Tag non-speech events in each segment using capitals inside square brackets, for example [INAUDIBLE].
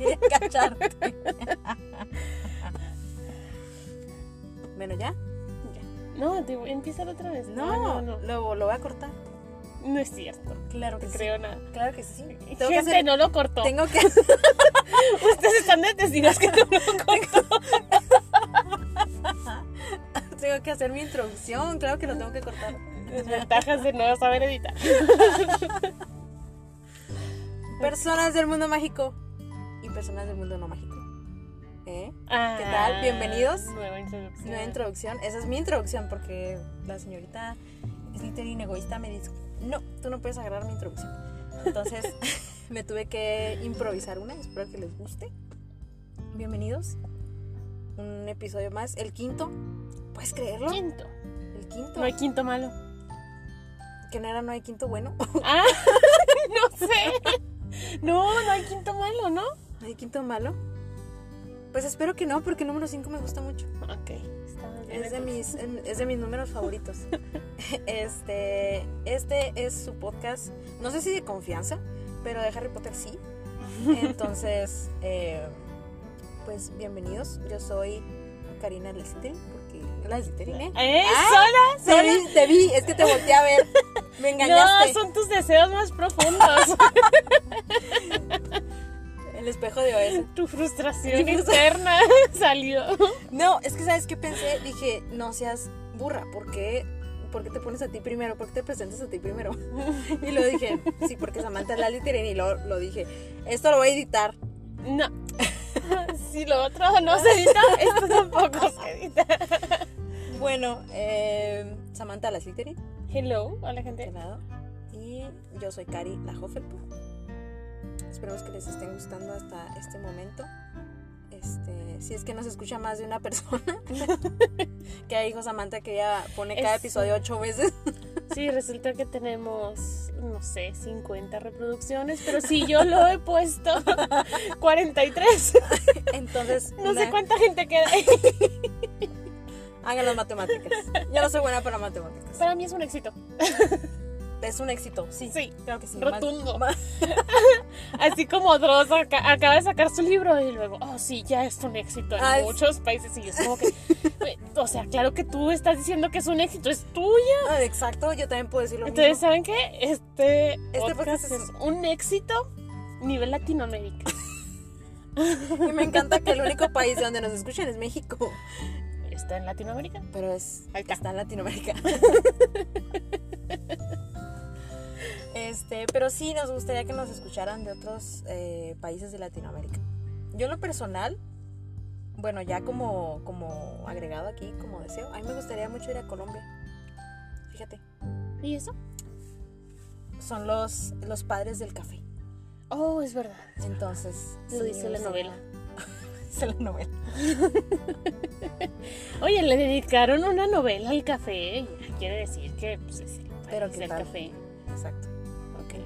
[LAUGHS] Cacharte. bueno, ¿ya? No, te voy a empezar otra vez. No, no, no. Lo, lo voy a cortar. No es cierto. Claro que te sí. creo nada. Claro que sí. Tengo Gente, que hacer... no lo cortó. Tengo que... [LAUGHS] Ustedes están de testigos que no lo cortó. [LAUGHS] tengo que hacer mi introducción. Claro que lo tengo que cortar. Desventajas de no saber editar. Personas del mundo mágico y personas del mundo no mágico. ¿Eh? Ah, ¿Qué tal? Bienvenidos. Nueva introducción. Nueva introducción. Esa es mi introducción porque la señorita Slytherin egoísta me dijo, no, tú no puedes agarrar mi introducción. Entonces [LAUGHS] [LAUGHS] me tuve que improvisar una, espero que les guste. Bienvenidos. Un episodio más, el quinto. ¿Puedes creerlo? Quinto. El quinto. No hay quinto malo. Que no era no hay quinto bueno. Ah, [LAUGHS] no sé. No, no hay quinto malo, ¿no? ¿No hay quinto malo? Pues espero que no, porque el número 5 me gusta mucho. Ok. bien, Es de, mis, es de mis números favoritos. [LAUGHS] Este, este es su podcast, no sé si de confianza, pero de Harry Potter sí. Entonces, [LAUGHS] eh, pues bienvenidos. Yo soy Karina Lester, porque la Slytherin, ¿eh? ¿Eh? Ah, ¿Sola? Te vi, te vi, es que te volteé a ver. Me [LAUGHS] No, engañaste. son tus deseos más profundos. Tu frustración [LAUGHS] interna [LAUGHS] salió. No, es que ¿sabes qué pensé? Dije, no seas burra, ¿por qué, por qué te pones a ti primero? ¿Por qué te presentas a ti primero? [LAUGHS] Y lo dije, sí, porque Samantha es la Slytherin y lo, lo dije, esto lo voy a editar. No. Si lo otro no se edita, esto tampoco se edita. Bueno, eh, Samantha la Slytherin, Hello, hola gente. Y yo soy Cari la Hufflepuff. Esperemos que les estén gustando hasta este momento. Este, si es que nos escucha más de una persona, [LAUGHS] que ahí dijo Samantha que ella pone cada Eso. episodio ocho veces. [LAUGHS] Sí, resulta que tenemos, no sé, 50 reproducciones, pero si yo lo he puesto [LAUGHS] 43. Entonces, No sé na- cuánta gente queda ahí. hagan las matemáticas. Yo no soy buena para matemáticas. Para mí es un éxito. Es un éxito, sí. Sí, Claro que sí. rotundo. Más- [LAUGHS] Así como Dross aca- acaba de sacar su libro y luego, oh sí, ya es un éxito en Ah, muchos países. Y es como que, o sea, claro que tú estás diciendo que es un éxito, es tuyo. Ah, exacto, yo también puedo decir lo Entonces, mismo. ¿saben qué? Este, podcast podcast es- un éxito nivel Latinoamérica. [LAUGHS] Y me encanta que el único país de donde nos escuchan es México. ¿Está en Latinoamérica? Pero es, está. está en Latinoamérica. [LAUGHS] Este, pero sí nos gustaría que nos escucharan de otros eh, países de Latinoamérica. Yo en lo personal, bueno, ya como, como agregado aquí, como deseo, a mí me gustaría mucho ir a Colombia. Fíjate, ¿Y eso? son los, los padres del café. Oh, es verdad. Entonces, Lo sí, [LAUGHS] dice la novela. Dice la novela. Oye, le dedicaron una novela al café. Quiere decir que pues, es el Pero del tal. café. Exacto.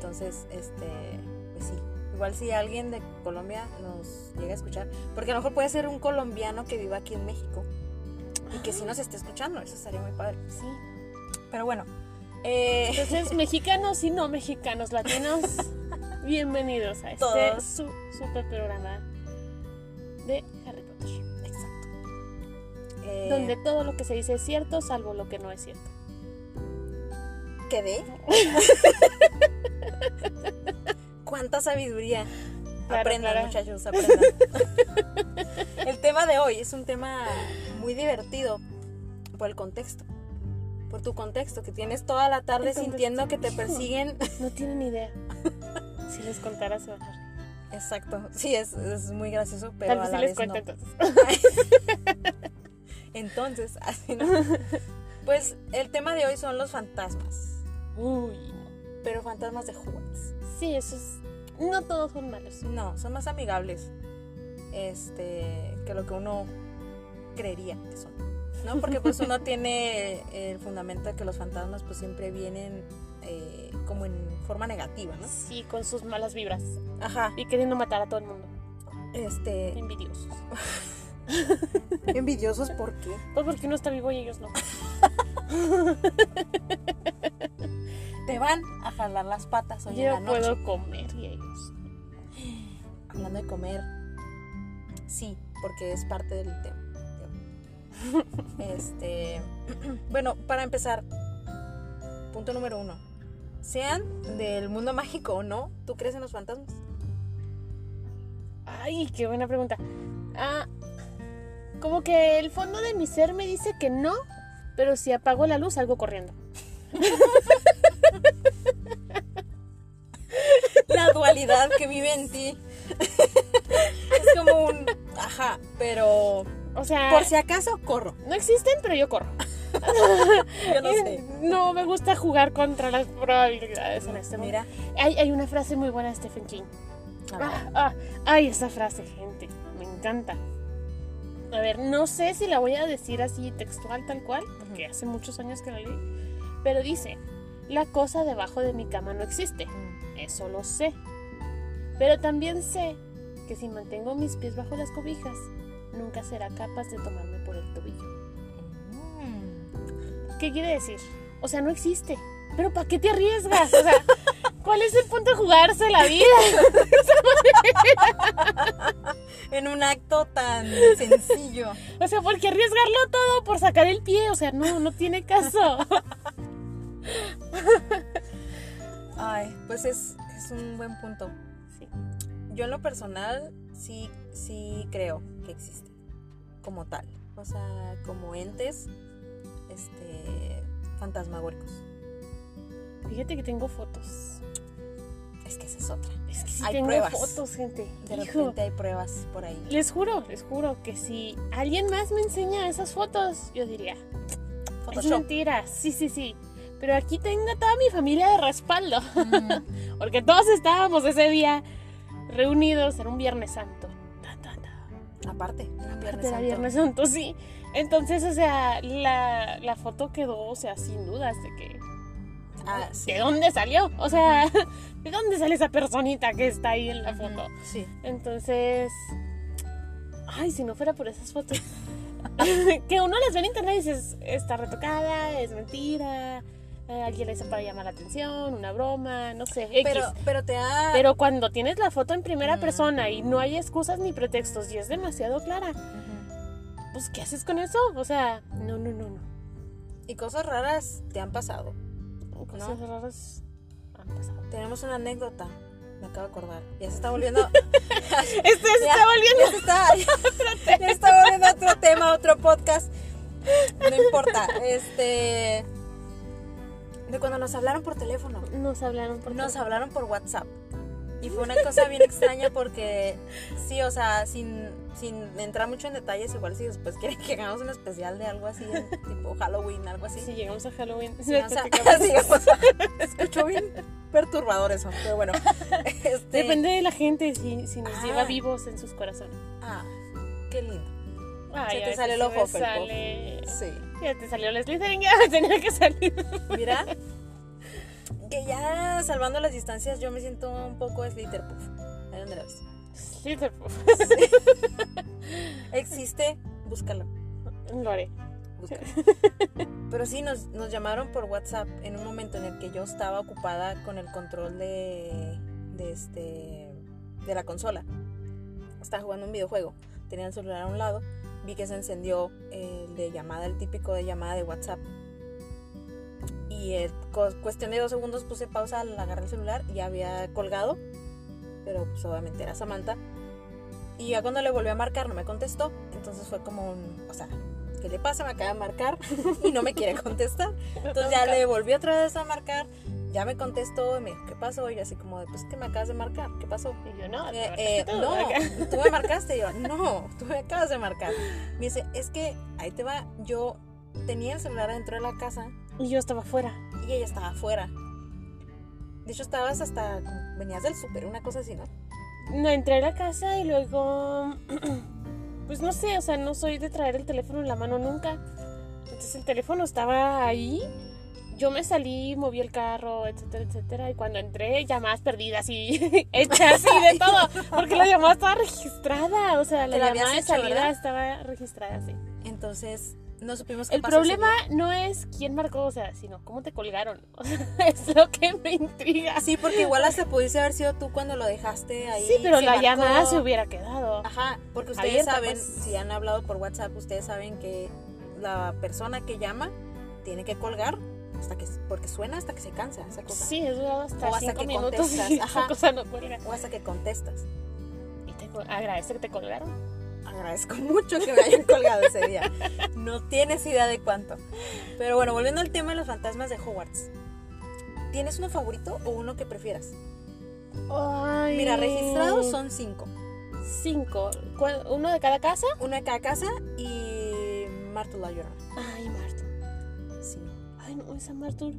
Entonces, este, pues sí. Igual si alguien de Colombia nos llega a escuchar, porque a lo mejor puede ser un colombiano que viva aquí en México y que sí nos esté escuchando, eso estaría muy padre. Sí. Pero bueno, eh, Entonces, [LAUGHS] mexicanos y no mexicanos, latinos, [LAUGHS] bienvenidos a este Todos. su super programa de Harry Potter. exacto. Eh, Donde todo lo que se dice es cierto, salvo lo que no es cierto. Quedé. Cuánta sabiduría. Claro, aprendan, claro. muchachos, aprendan. [LAUGHS] el tema de hoy es un tema muy divertido por el contexto. Por tu contexto, que tienes toda la tarde El sintiendo que te [LAUGHS] persiguen. No tienen idea. Si les contara se van a reír. Exacto. Sí, es, es muy gracioso, pero Tal a la si les vez no. entonces. [LAUGHS] Entonces, así no. Pues el tema de hoy son los fantasmas. Uy, Pero fantasmas de Hogwarts. sí, eso es. No todos son malos. No, son más amigables. Este. que lo que uno creería que son. ¿No? Porque pues uno [LAUGHS] tiene el fundamento de que los fantasmas pues siempre vienen eh, como en forma negativa, ¿no? Sí, con sus malas vibras. Ajá. Y queriendo matar a todo el mundo. Este. Envidiosos. [LAUGHS] Envidiosos, ¿por qué? Pues porque uno está vivo y ellos no. [LAUGHS] Te van a jalar las patas hoy en la Yo noche. puedo comer y ellos. Hablando de comer, Sí, porque es parte del tema. [LAUGHS] Este, bueno, para empezar, punto número uno. Sean del mundo mágico o no, ¿tú crees en los fantasmas? Ay, qué buena pregunta. Ah, como que el fondo de mi ser me dice que no, pero si apago la luz salgo corriendo. [LAUGHS] La dualidad que vive en ti. Es como un, ajá, pero O sea, por si acaso corro. no existen, pero yo corro. Yo no sé. No me gusta jugar contra las probabilidades en este Mira, momento. Hay, hay una frase muy buena de Stephen King. Ah, ah, ay, esa frase, gente. Me encanta. A ver, no sé si la voy a decir así textual tal cual, porque hace muchos años que la leí. Pero dice, la cosa debajo de mi cama no existe. Eso lo sé. Pero también sé que si mantengo mis pies bajo las cobijas, nunca será capaz de tomarme por el tobillo. Mm. ¿Qué quiere decir? O sea, no existe. Pero ¿para qué te arriesgas? O sea, [LAUGHS] ¿cuál es el punto de jugarse la vida? [LAUGHS] En un acto tan sencillo. [LAUGHS] O sea, ¿por qué arriesgarlo todo por sacar el pie? O sea, no, no tiene caso. [LAUGHS] Ay, pues es, es un buen punto. Sí. Yo en lo personal sí, sí creo que existe como tal. O sea, como entes este, fantasmagóricos. Fíjate que tengo fotos. Es que esa es otra. Es que sí Hay tengo pruebas. fotos, gente. De Hijo, repente hay pruebas por ahí. les juro, les juro que si alguien más me enseña esas fotos, yo diría, es Photoshop. mentira. Sí, sí, sí. Pero aquí tengo a toda mi familia de respaldo. Mm, [LAUGHS] Porque todos estábamos ese día reunidos en un Viernes Santo. Aparte, era Viernes Era Santo. Viernes Santo, sí. Entonces, o sea, la, la foto quedó, o sea, sin dudas de que... Ah, sí. ¿De dónde salió? O sea, [LAUGHS] ¿de dónde sale esa personita que está ahí en la foto? Sí. Entonces... Ay, si no fuera por esas fotos. [LAUGHS] que uno las ve en internet y dices, está retocada, es mentira, eh, alguien la hizo para llamar la atención, una broma, no sé. X. Pero, pero te ha. Pero cuando tienes la foto en primera Ujú. persona y no hay excusas ni pretextos y es demasiado clara, pues ¿qué haces con eso? O sea, no, no, no, no. Y cosas raras te han pasado. Cosas raras han pasado. Tenemos una anécdota. Me acabo de acordar. Ya se está volviendo. [LAUGHS] Este se Ya. está volviendo. Ya se está, ya [LAUGHS] está volviendo otro tema, otro podcast. No importa. Este. De cuando nos hablaron por teléfono. Nos hablaron por Nos teléfono. hablaron por WhatsApp. Y fue una cosa bien extraña porque, sí, o sea, sin, sin entrar mucho en detalles, igual si después quieren que hagamos un especial de algo así, tipo Halloween, algo así. Si llegamos a Halloween, Sí, o sea, platicamos. [LAUGHS] sí, o sea, escuchó bien perturbador eso, pero bueno. [LAUGHS] Este, Depende de la gente si, si nos Ah. lleva vivos en sus corazones. Ah, qué lindo. Ay, te a veces sale el ojo, sale... Sí. Ya te salió el Slytherin, [LAUGHS] ya tenía que salir. Mira, [LAUGHS] que ya salvando las distancias, yo me siento un poco Slitterpuff. Ahí donde la ves. Slytherin. [LAUGHS] Existe, búscalo. Lo haré. búscalo. Pero sí, nos, nos llamaron por WhatsApp en un momento en el que yo estaba ocupada con el control de, de, este, de la consola. Estaba jugando un videojuego. Tenía el celular a un lado. Vi que se encendió el de llamada, el típico de llamada de WhatsApp. Y en cuestión de dos segundos puse pausa al agarrar el celular ya había colgado. Pero pues obviamente era Samantha. Y ya cuando le volví a marcar no me contestó. Entonces fue como un... O sea, ¿qué le pasa? Me acaba de marcar [LAUGHS] y no me quiere contestar. Entonces ya le volví otra vez a marcar. Ya me contestó y me dijo, ¿qué pasó? Y yo así como pues que me acabas de marcar. ¿Qué pasó? Y yo, no, Eh, eh, tú, no, acá. [LAUGHS] tú me marcaste. Y yo, [LAUGHS] no, tú me acabas de marcar. Me dice, es que ahí te va. Yo tenía el celular adentro de la casa Y yo estaba afuera. y ella estaba afuera. De hecho, estabas hasta, venías del súper, una cosa así, ¿no? No, entré a la casa y luego, [CLEARS THROAT] pues no sé, o sea, no soy de traer el teléfono en la mano nunca. Entonces el teléfono estaba ahí, yo me salí, moví el carro, etcétera, etcétera. Y cuando entré, llamadas perdidas y [LAUGHS] hechas y de todo, porque la llamada estaba registrada, o sea, la ¿Te la habías llamada de hecho, salida verdad? estaba registrada, sí. Entonces no supimos qué El pasó problema no es quién marcó, o sea, sino cómo te colgaron. [LAUGHS] O sea, es lo que me intriga. Sí, porque igual hasta pudiste haber sido tú cuando lo dejaste ahí. Sí, pero la marcó. llamada se hubiera quedado. Ajá, porque ustedes Abierta, saben, pues. si han hablado por WhatsApp, ustedes saben que la persona que llama tiene que colgar hasta que porque suena hasta que se cansa esa cosa. Sí, es durado hasta O hasta cinco que minutos contestas, [LAUGHS] y ajá. esa cosa no cuelga. O hasta que contestas. Y te agradece que te colgaron. Agradezco mucho que me hayan [LAUGHS] colgado ese día. No tienes idea de cuánto. Pero bueno, volviendo al tema de los fantasmas de Hogwarts. ¿Tienes uno favorito o uno que prefieras? Ay. Mira, registrados son cinco. cinco. ¿Cuál- ¿Uno de cada casa? Uno de cada casa y Marta la Llorona. Ay, Martu. No, esa Martu.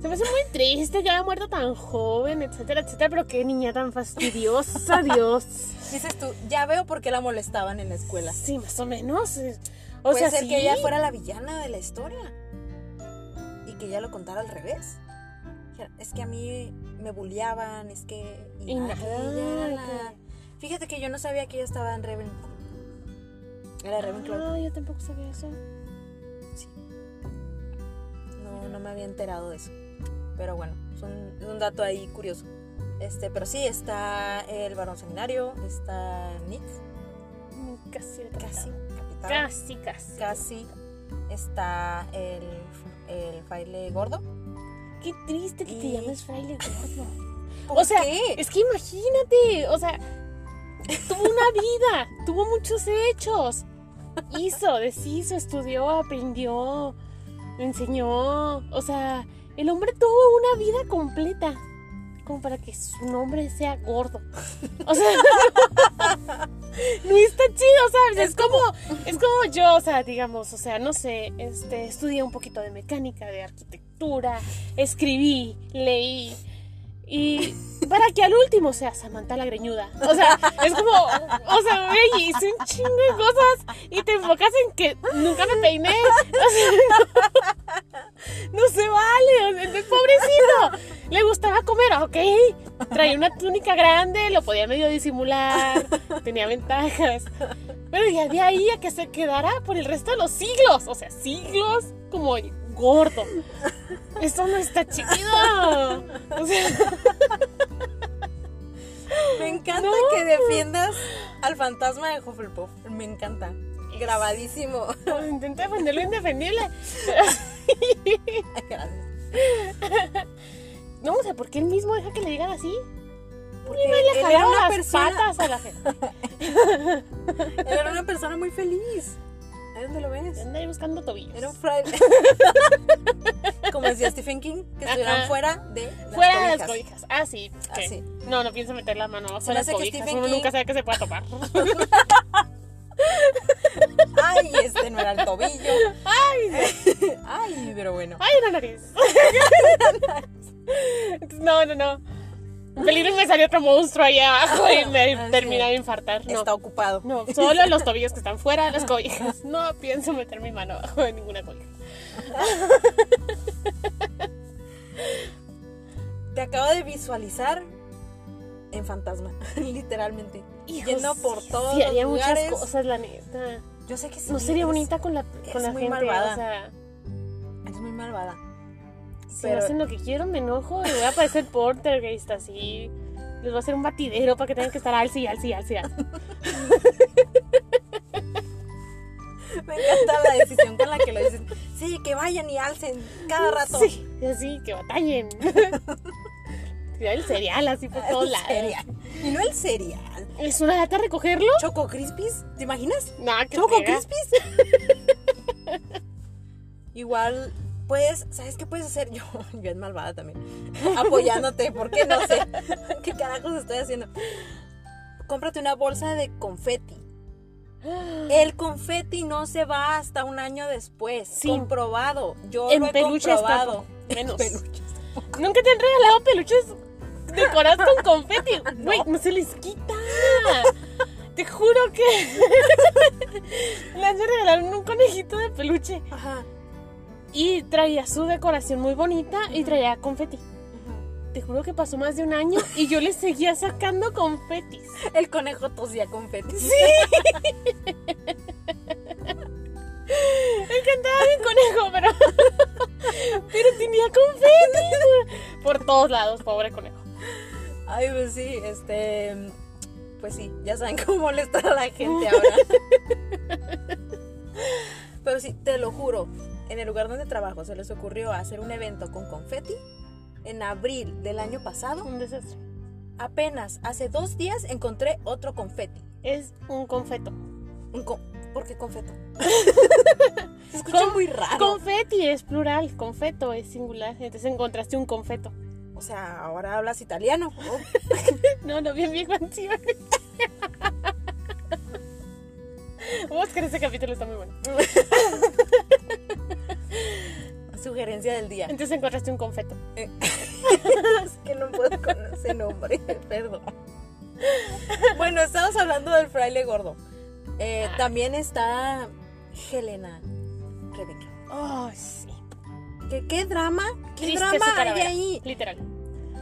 Se me hace muy triste que haya muerto tan joven, etcétera, etcétera. Pero qué niña tan fastidiosa, [LAUGHS] Dios. Dices tú, ya veo por qué la molestaban en la escuela. Sí, más o menos. eh, O Puede sea, ser sí. que ella fuera la villana de la historia y que ella lo contara al revés. Es que a mí me bulleaban, es que. Y, nada, ella la- Fíjate que yo no sabía que ella estaba en Ravenclaw. Era Ravenclaw. Ah, yo tampoco sabía eso. No, me había enterado de eso. Pero bueno, es un, es un dato ahí curioso. Este, pero sí, está el varón seminario, está Nick, Casi, el casi, capitán. capitán. Casi, casi. Casi. Está el, el fraile gordo. Qué triste que te llames fraile gordo. [LAUGHS] ¿Por O sea, qué? es que imagínate, o sea, tuvo una vida, tuvo muchos hechos. Hizo, deshizo, estudió, aprendió, enseñó. O sea, el hombre tuvo una vida completa. Como para que su nombre sea gordo. O sea, [LAUGHS] no está chido, ¿sabes? Es como, es como yo, o sea, digamos, o sea, no sé, este, estudié un poquito de mecánica, de arquitectura, escribí, leí. Y para que al último sea Samantha la greñuda. O sea, es como, o sea, güey, hice un chingo de cosas y te enfocas en que nunca me peiné. O sea, no, se vale. o sea, pobrecito. Le gustaba comer, ok. Traía una túnica grande, lo podía medio disimular, tenía ventajas. Pero ya de ahí a que se quedara por el resto de los siglos. O sea, siglos como gordo. Eso no está chido. O sea, defiendas al fantasma de Hufflepuff. Me encanta. Grabadísimo. intenté defender lo indefendible. Gracias. No, o sea, ¿por qué él mismo deja que le digan así? Porque Le él era una las persona. patas a la gente. [LAUGHS] Él era una persona muy feliz. Ahí donde lo ves. Ahí buscando tobillos. Era un fraile. [LAUGHS] Como decía Stephen King, que estuvieran Ajá. fuera de las Fuera de las cobijas. cobijas. Ah, sí. No, no pienso meter la mano me las que cobijas. Stephen Uno King- nunca sabe que se pueda topar. [LAUGHS] Ay, este no era el tobillo. Ay, Ay, pero bueno. ay, la nariz. [LAUGHS] No, no, no. Peligro me salió otro monstruo ahí abajo y me Así terminé es. de infartar. No. Está ocupado. No, solo los [LAUGHS] tobillos que están fuera de las cobijas. No pienso meter mi mano abajo de ninguna cobija. [LAUGHS] Te acabo de visualizar en fantasma, [LAUGHS] literalmente. Yendo por todos sí, los muchas cosas, la neta. Yo sé que sí. No sería bonita con la, con es la muy gente. malvada. O sea, Eres muy malvada. Si Pero- hacen lo que quiero, me enojo y voy a parecer Poltergeist así. Les voy a hacer un batidero para que tengan que estar alce y alce y alce. alce. Me encanta la decisión con la que lo dicen. Sí, que vayan y alcen cada rato. Sí, y así, que batallen. [LAUGHS] El cereal así por todos El lados. cereal. Y no el cereal. ¿Es una lata recogerlo? Choco Crispies, ¿te imaginas? No, que Choco friega. Crispies. [LAUGHS] Igual, pues, ¿sabes qué puedes hacer? [LAUGHS] Yo, yo es malvada también. Apoyándote, porque no sé [LAUGHS] qué carajos estoy haciendo. Cómprate una bolsa de confeti. El confeti no se va hasta un año después. Sí. Comprobado. Yo En lo he peluche está comprobado. [LAUGHS] menos. Peluches. ¿Nunca te han regalado peluches decorados con confeti? Güey, no. se les quita. Te juro que le han regalaron un conejito de peluche Ajá. Y traía su decoración muy bonita y traía confeti. Te juro que pasó más de un año y yo le seguía sacando confetis. [LAUGHS] El conejo tosía confeti. El encantaba mi conejo, pero. pero tenía confeti por, por todos lados, pobre conejo. Ay, pues sí, este. Pues sí, ya saben cómo molestar a la gente ahora. [LAUGHS] Pero sí, te lo juro, en el lugar donde trabajo se les ocurrió hacer un evento con confeti en abril del año pasado. Un desastre. Apenas hace dos días encontré otro confeti. Es un confeto. Un con- ¿Por qué confeto? [LAUGHS] Se escucha Con- muy raro. Confeti es plural, confeto es singular. Entonces encontraste un confeto. o sea, ahora hablas italiano. Oh, [LAUGHS] No, no, bien, bien encima. [LAUGHS] Vamos que ese capítulo está muy bueno. Sugerencia del día. Entonces encontraste un confeto. [LAUGHS] Es que no puedo con ese nombre, [LAUGHS] perdón. Bueno, estamos hablando del fraile gordo. Eh, Ah. también está Helena Rebecca. Oh, sí. ¿Qué, qué drama? ¿Qué Triste drama hay ahí? Literal.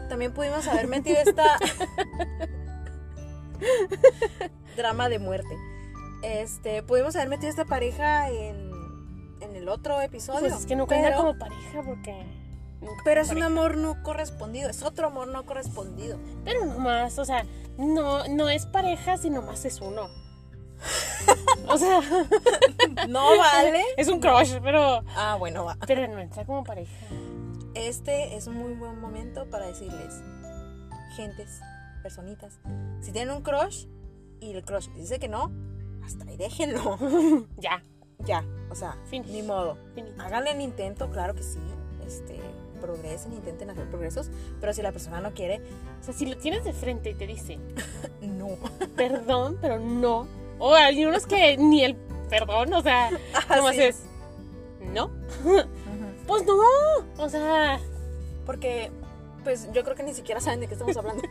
También pudimos haber metido esta [LAUGHS] drama de muerte. Este, pudimos haber metido esta pareja en el otro episodio. Pues es que no cuenta pero, como pareja porque. pero es un amor no correspondido, es otro amor no correspondido. Pero nomás, o sea, no, no es pareja, sino más es uno. [LAUGHS] O sea, No vale. [LAUGHS] es un crush, pero. Ah, bueno, va. Pero no entra como pareja. Este es un muy buen momento para decirles, gentes, personitas, si tienen un crush y el crush dice que no, hasta ahí déjenlo. [LAUGHS] Ya, ya, o sea, Fin. ni modo. Háganle el intento, claro que sí. Este, progresen, intenten hacer progresos, pero si la persona no quiere, O sea, si lo tienes de frente y te dice, [LAUGHS] no. perdón, pero no. O hay unos que ni el perdón, o sea, nomás [LAUGHS] Así es, no. [LAUGHS] Pues no, o sea, Porque, pues yo creo que ni siquiera saben de qué estamos hablando.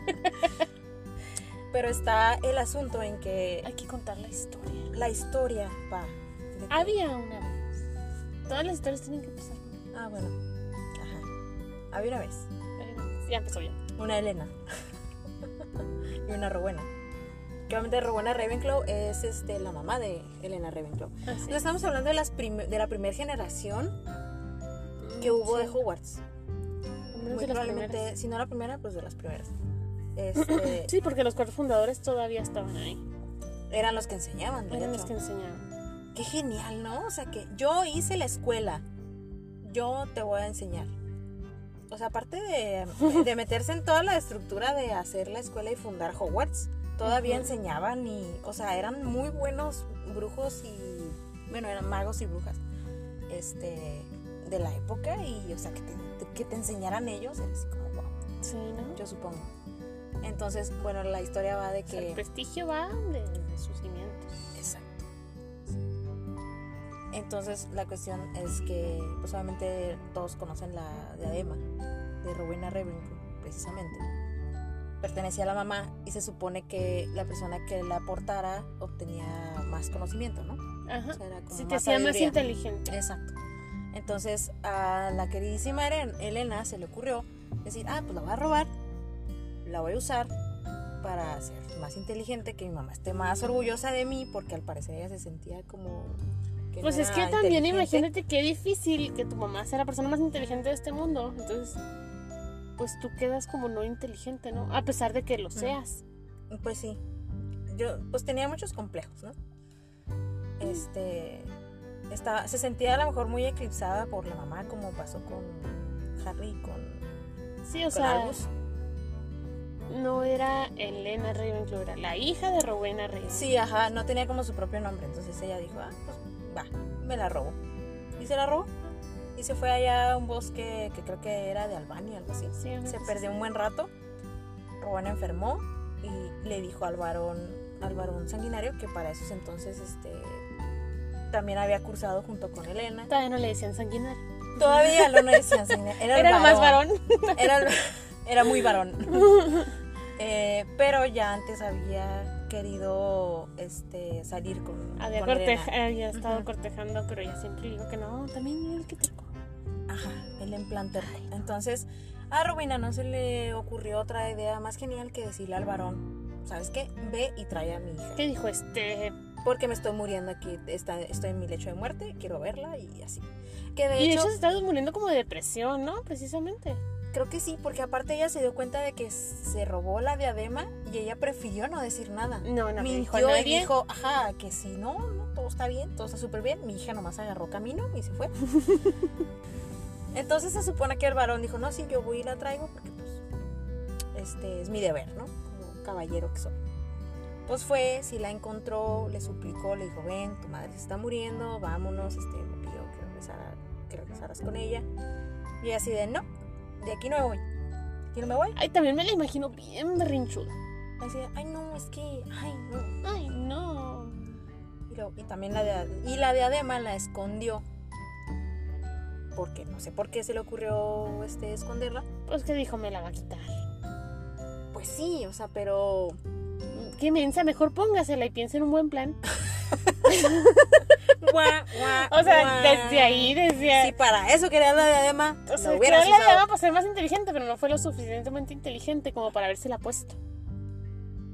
pero está el asunto en que hay que contar la historia. la historia va. Había una vez. Todas las historias tienen que pasar. Ah, bueno. Ajá. Había una vez. Ya empezó ya. Una Elena. [LAUGHS] y una Rowena. Que obviamente Rowena Ravenclaw es este, la mamá de Elena Ravenclaw. Así. Entonces estamos hablando de, las de la primera generación que hubo de Hogwarts. Muy probablemente, si no la primera, pues de las primeras. [LAUGHS] Este, Sí, porque los cuatro fundadores todavía estaban ahí. Eran los que enseñaban, Eran los que enseñaban. Qué genial, ¿no? O sea que yo hice la escuela. Yo te voy a enseñar. O sea, aparte de, de meterse en toda la estructura de hacer la escuela y fundar Hogwarts, todavía enseñaban y, o sea, eran muy buenos brujos y, bueno, eran magos y brujas, este, de la época y, o sea, que te, que te enseñaran ellos, era así como, wow, Sí, ¿no? yo supongo. Entonces, bueno, la historia va de O sea, el que... prestigio va de, de sus cimientos. Entonces la cuestión es que, pues obviamente todos conocen la diadema de Rowena Ravenclaw, precisamente. Pertenecía a la mamá y se supone que la persona que la portara obtenía más conocimiento, ¿no? Ajá. O sea, era como Si te hacía más inteligente. Exacto. Entonces a la queridísima Elena se le ocurrió decir, ah, pues la voy a robar, la voy a usar para ser más inteligente, que mi mamá esté más orgullosa de mí, porque al parecer ella se sentía como... que Pues no es que también imagínate qué difícil que tu mamá sea la persona más inteligente de este mundo. Entonces, pues tú quedas como no inteligente, ¿no? A pesar de que lo seas. Pues sí. Yo, pues tenía muchos complejos, ¿no? Este. Estaba, se sentía a lo mejor muy eclipsada por la mamá, como pasó con Harry y con, Sí, o con sea, Albus. no era Elena Ravenclaw, era la hija de Rowena Ravenclaw. Sí, ajá, no tenía como su propio nombre. Entonces ella dijo, ah, pues va, me la robo. Y se la robó. Y se fue allá a un bosque que creo que era de Albania, algo así. Sí, Se perdió un buen rato. Rowena enfermó y le dijo al varón, al varón sanguinario que para esos entonces este, también había cursado junto con Elena. Todavía no le decían sanguinario. Todavía no le decían [LAUGHS] sanguinario. Era, más varón. Era, era muy varón. [LAUGHS] Eh, pero ya antes había querido este, salir con, Había, con Elena. corteja- había estado cortejando, pero ella siempre le dijo que no, también él que te Ajá, el implante. Entonces, a Rubina no se le ocurrió otra idea más genial que decirle al varón, ¿sabes qué? Ve y trae a mi hija. ¿Qué dijo este porque me estoy muriendo aquí, está, estoy en mi lecho de muerte, quiero verla y así. Que de y de hecho, hecho se está muriendo como de depresión, ¿no? Precisamente. Creo que sí, porque aparte ella se dio cuenta de que se robó la diadema y ella prefirió no decir nada. No, no dijo Mintió y nadie. dijo, ajá, que si no, no, todo está bien, todo está súper bien. Mi hija nomás agarró camino y se fue. [LAUGHS] Entonces se supone que el varón dijo, no, sí, yo voy y la traigo porque pues este es mi deber, ¿no? Como caballero que soy. Pues fue, si la encontró, le suplicó, le dijo, ven, tu madre se está muriendo, vámonos, este, me pidió que, regresara, que regresaras con ella. Y así de, no, de aquí no me voy. ¿De aquí no me voy? Ay, también me la imagino bien berrinchuda. Así de, ay, no, es que, ay, no. Ay, no. Y, también la de, y la diadema la escondió. Porque no sé por qué se le ocurrió este, esconderla. Pues que dijo, me la va a quitar. Pues sí, o sea, pero. Qué mensa, mejor póngasela y piense en un buen plan. [LAUGHS] Guá, guá, O sea, guá. desde ahí, desde ahí. Si para eso quería la diadema, O sea, creo la llama para ser más inteligente, pero no fue lo suficientemente inteligente como para habérsela puesto.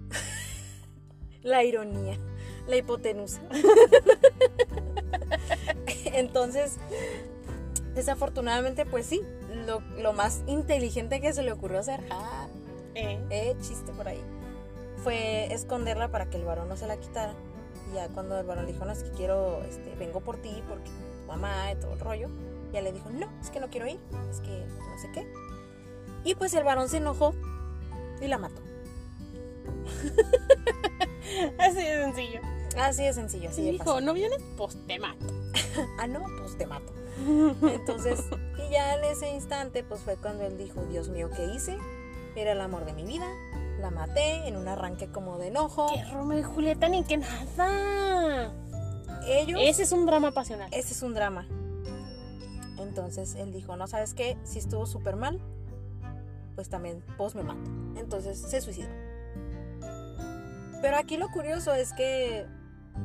[LAUGHS] La ironía, la hipotenusa. [LAUGHS] Entonces, desafortunadamente, pues sí, lo, lo más inteligente que se le ocurrió hacer, ah, Eh. eh, chiste por ahí, fue esconderla para que el varón no se la quitara. Ya cuando el varón le dijo, no, es que quiero, este, vengo por ti, porque tu mamá y todo el rollo, ya le dijo, no, es que no quiero ir, es que no sé qué. Y pues el varón se enojó y la mató. [LAUGHS] Así de sencillo. Así de sencillo, así Sí, de dijo, fácil. no vienes, pues te mato. [LAUGHS] Ah, no, pues te mato. [LAUGHS] Entonces, y ya en ese instante, pues fue cuando él dijo, Dios mío, ¿qué hice? Era el amor de mi vida. La maté en un arranque como de enojo. Que Romeo y Julieta ni que nada. Ellos, Ese es un drama pasional. ese es un drama. Entonces él dijo, no, ¿sabes qué? Si estuvo súper mal, pues también, pues me mato. Entonces se suicidó. Pero aquí lo curioso es que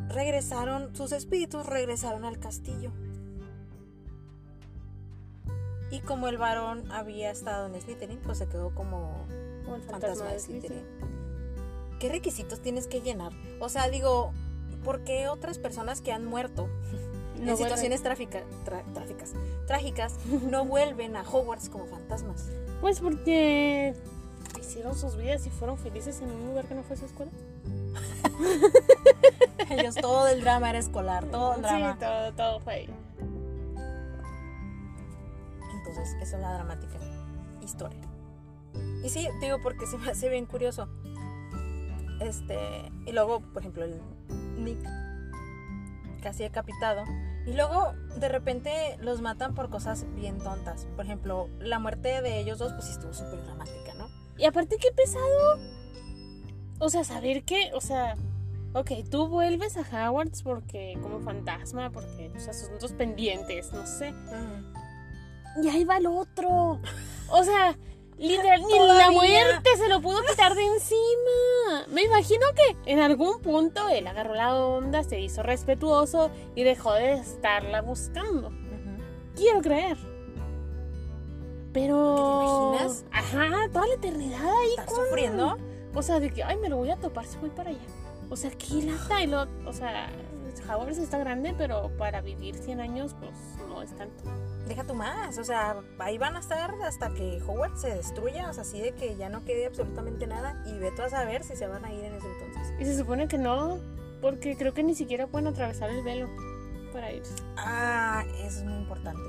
regresaron, sus espíritus regresaron al castillo. Y como el varón había estado en Slytherin, pues se quedó como El fantasma de Slytherin. ¿Qué requisitos tienes que llenar? O sea, digo, ¿por qué otras personas que han muerto [LAUGHS] No en situaciones tráfica- tra- tráficas, trágicas no vuelven a Hogwarts como fantasmas? Pues porque hicieron sus vidas y fueron felices en un lugar que no fue su escuela. [LAUGHS] Ellos todo el drama era escolar, todo el drama. Sí, todo, todo fue ahí. Entonces, esa es la dramática historia. Y sí, digo, porque se me hace bien curioso. Este, y luego, por ejemplo, el Nick casi decapitado. Y luego, de repente, los matan por cosas bien tontas. Por ejemplo, la muerte de ellos dos, pues sí estuvo súper dramática, ¿no? Y aparte, qué pesado. O sea, saber que, o sea, ok, tú vuelves a Hogwarts porque, como fantasma, porque, o sea, asuntos pendientes, no sé. Y ahí va el otro. O sea, literal, ni la muerte se lo pudo quitar de encima. Me imagino que en algún punto él agarró la onda, se hizo respetuoso y dejó de estarla buscando. Quiero creer. Pero. ¿Te imaginas? Ajá, toda la eternidad ahí. ¿Estás con- sufriendo? O sea, de que, ay, me lo voy a topar si voy para allá. O sea, qué lata. Y lo, o sea, Hogwarts está grande, pero para vivir 100 años, pues no es tanto. Deja tú más, o sea, ahí van a estar hasta que Hogwarts se destruya, o sea, así de que ya no quede absolutamente nada y ve tú a saber si se van a ir en ese entonces. Y se supone que no, porque creo que ni siquiera pueden atravesar el velo para irse. Ah, eso es muy importante.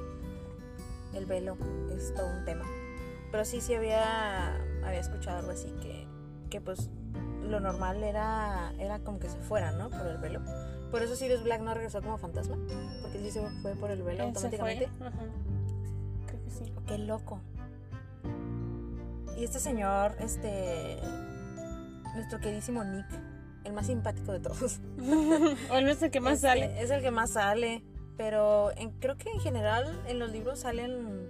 El velo es todo un tema. Pero sí, sí había, había escuchado algo así que, que pues lo normal era, era como que se fueran, ¿no? Por el velo. Por eso Sirius Black no regresó como fantasma, porque sí se fue por el velo fue. automáticamente. Ajá. Creo que sí. Qué loco. Y este señor, este. Nuestro queridísimo Nick, el más simpático de todos. [LAUGHS] o el es el que más Este, sale. Es el que más sale. Pero en- creo que en general en los libros salen.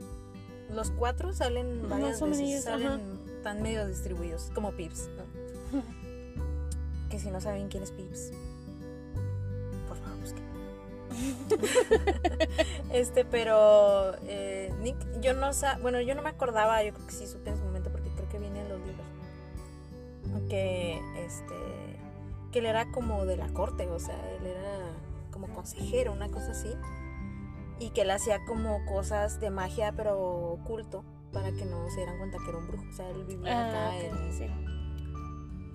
Los cuatro salen varias Más o veces. menos, Salen ajá. tan medio distribuidos, como Pips, ¿no? [LAUGHS] que si no saben quién es Pips. [LAUGHS] este, pero eh, Nick, yo no sa bueno, yo no me acordaba, yo creo que sí supe en su momento porque creo que viene en los libros. Que este que él era como de la corte, o sea, él era como consejero, una cosa así. Y que él hacía como cosas de magia, pero oculto, para que no se dieran cuenta que era un brujo. O sea, él vivía Ah, acá en, sí.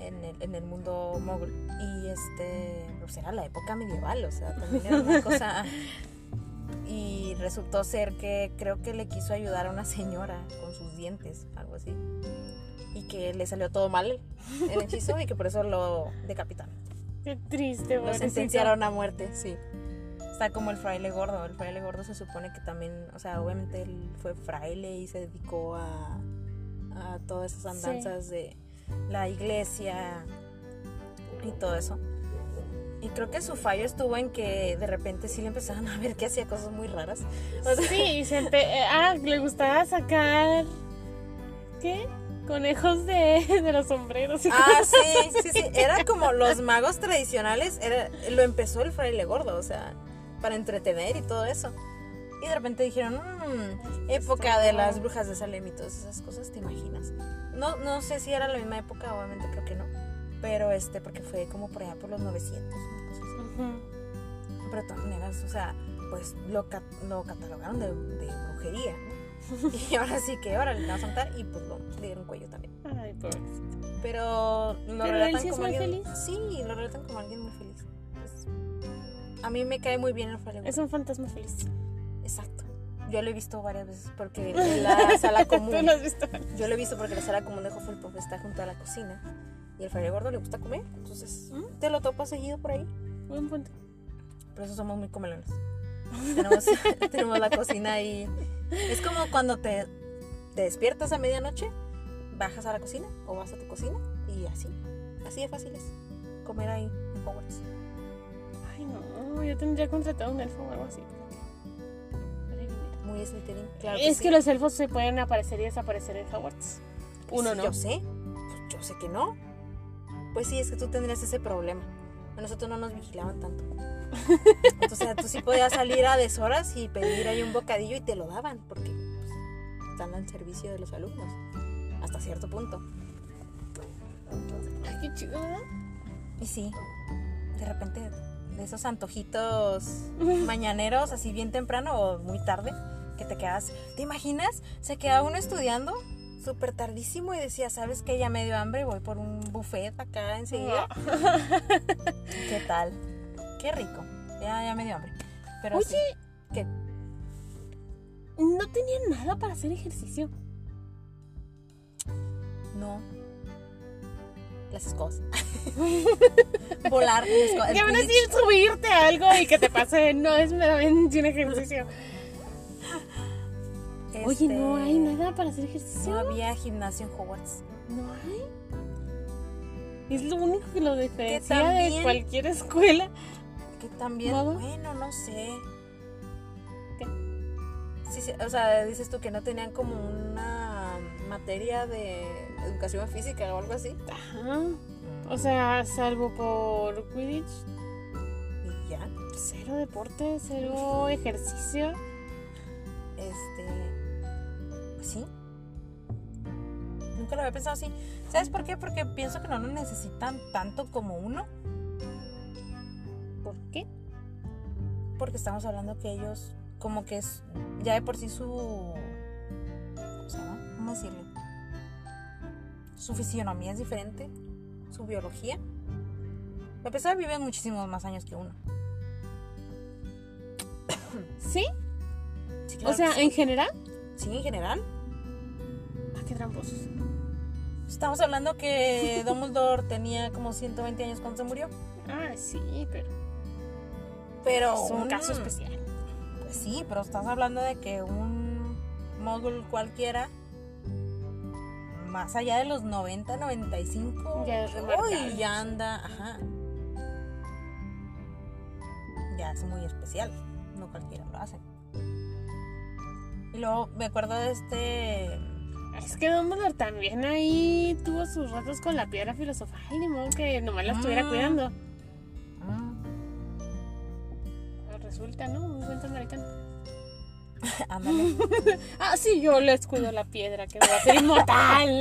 En el, en el mundo mogul. Y este, pues era la época medieval, o sea, también era una cosa. [LAUGHS] Y resultó ser que creo que le quiso ayudar a una señora con sus dientes, algo así. Y que le salió todo mal el hechizo y que por eso lo decapitaron. Qué triste, Lo sentenciaron a muerte, sí. Está como el fraile gordo. El fraile gordo se supone que también, o sea, obviamente él fue fraile y se dedicó a, a todas esas Sí. andanzas de la iglesia y todo eso. Y creo que su fallo estuvo en que de repente sí le empezaron a ver que hacía cosas muy raras. O sea, Sí, se eh, ah, le gustaba sacar. ¿Qué? Conejos de, de los sombreros. y Ah, sí, sí, sí. Era como los magos tradicionales. Era, lo empezó el fraile gordo, o sea, para entretener y todo eso. Y de repente dijeron, "Mm, época de las brujas de Salem y todas esas cosas, ¿te imaginas? No, no sé si era la misma época, obviamente creo que no. Pero este, porque fue como por allá por los 900, una cosa así. Ujú. Pero de todas maneras, o sea, pues lo, ca- lo catalogaron de, de brujería, ¿no? [LAUGHS] Y ahora sí que ahora le vamos a matar y pues lo, le dieron cuello también. Ay, pobrecito. Pero lo Pero relatan él sí es como muy alguien. feliz. Sí, lo relatan como alguien muy feliz. Pues, a mí me cae muy bien el fraile Es un fantasma feliz. Exacto. Yo lo he visto varias veces porque [LAUGHS] la sala Tú común. lo has visto. Yo lo he visto porque la sala común de Hufflepuff está junto a la cocina. Y el fraile gordo le gusta comer. Entonces, ¿Mm? te lo topas seguido por ahí. Buen punto. Por eso somos muy comelones. Tenemos, [LAUGHS] tenemos la cocina ahí. Es como cuando te, te despiertas a medianoche, bajas a la cocina o vas a tu cocina y así. Así de fácil es comer ahí en Hogwarts. Ay, no. Yo tendría contratado un elfo o algo así. Muy Slytherin. Claro es que los elfos se pueden aparecer y desaparecer en Hogwarts. Uno Sí, no. Yo sé. Pues yo sé que no. Pues sí, es que tú tendrías ese problema. A nosotros no nos vigilaban tanto. Entonces tú sí podías salir a deshoras y pedir ahí un bocadillo y te lo daban, porque pues, están al servicio de los alumnos. Hasta cierto punto. Ay, qué chido. Y sí, de repente de esos antojitos [LAUGHS] mañaneros, así bien temprano o muy tarde, que te quedas. ¿Te imaginas? Se quedaba uno estudiando súper tardísimo y decía, ¿sabes qué? Ya me dio hambre, voy por un buffet acá enseguida. [LAUGHS] ¿Qué tal? Qué rico. Ya, ya me dio hambre. Pero Oye. sí. ¿Qué? No tenía nada para hacer ejercicio. No. Las escobas. [LAUGHS] Volar. las escobas, el Ya van a Quidditch. decir subirte a algo y que te pase. No es meramente un ejercicio. Oye, no Este, hay nada para hacer ejercicio. No había gimnasio en Hogwarts. No hay. Es lo único que lo diferencia de también- cualquier escuela. Que también, bueno, no sé. ¿Qué? Sí, sí, o sea, dices tú que no tenían como una materia de educación física o algo así. Ajá. O sea, salvo por Quidditch, Y ya, cero deporte, cero ejercicio. este. Sí. Nunca lo había pensado así. ¿Sabes por qué? Porque pienso que no lo necesitan tanto como uno. ¿Por qué? Porque estamos hablando que ellos, como que es ya de por sí su. ¿Cómo se llama? ¿Cómo decirlo? Su fisionomía es diferente, su biología. A pesar viven muchísimos más años que uno. ¿Sí? Sí, O sea, sí. en general. Sí, en general. Ah, qué tramposos. Estamos hablando que [LAUGHS] Dumbledore tenía como 120 años cuando se murió. Ah, sí, pero Pero es un un- caso especial. Pues sí, pero estás hablando de que un mogul cualquiera, más allá de los 90, 95, Ya es uy, ya anda, ajá. Ya es muy especial, no cualquiera lo hace. Y luego me acuerdo de este... Es que Dumbledore también ahí tuvo sus ratos con la piedra filosofal, ni modo que nomás la estuviera Mm. cuidando. mm, Resulta, ¿no? Muy buen samaritano. [LAUGHS] ándale. [LAUGHS] Ah, sí, yo les cuido la piedra, que me va a hacer inmortal.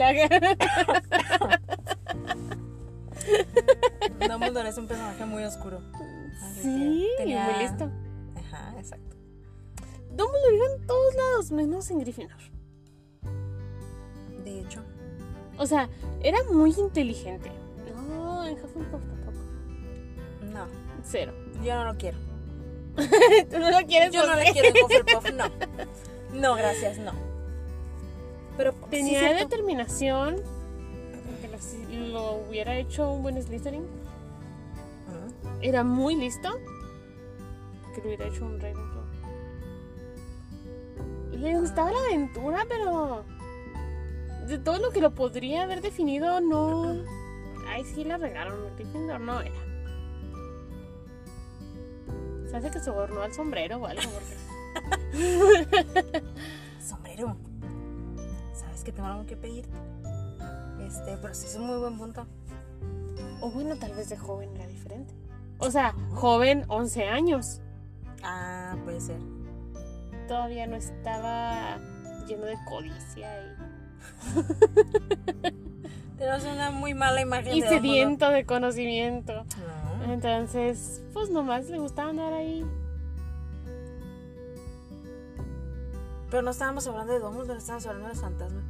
[LAUGHS] Dumbledore es un personaje muy oscuro. Sí, tenía- muy listo. Ajá, exacto. Dumbledore iba en todos lados, menos en Gryffindor. De hecho, O sea, era muy inteligente. No, en Hufflepuff tampoco. no, Cero. yo no lo quiero. [LAUGHS] ¿Tú no lo quieres Yo no lo quiero en [LAUGHS] Hufflepuff, no. No, gracias, no. Pero Tenía sí, determinación. Que lo, si lo hubiera hecho un buen Slytherin. Era muy listo. Que lo hubiera hecho un Ravenclaw. Le gustaba la aventura, pero. De todo lo que lo podría haber definido, no. Ay, sí la regaron. Gryffindor no era. Se hace que se borró al sombrero o algo. Porque... [LAUGHS] Sombrero. ¿Sabes que tengo algo que pedirte? Este, pero sí es un muy buen punto. O bueno, tal vez de joven era diferente. O sea, joven, 11 años. Ah, puede ser. Todavía no estaba lleno de codicia y, [LAUGHS] Tenemos una muy mala imagen y de sediento de conocimiento. No. Entonces, pues nomás le gustaba andar ahí. Pero no estábamos hablando de Dumbledore, estábamos hablando de los fantasmas.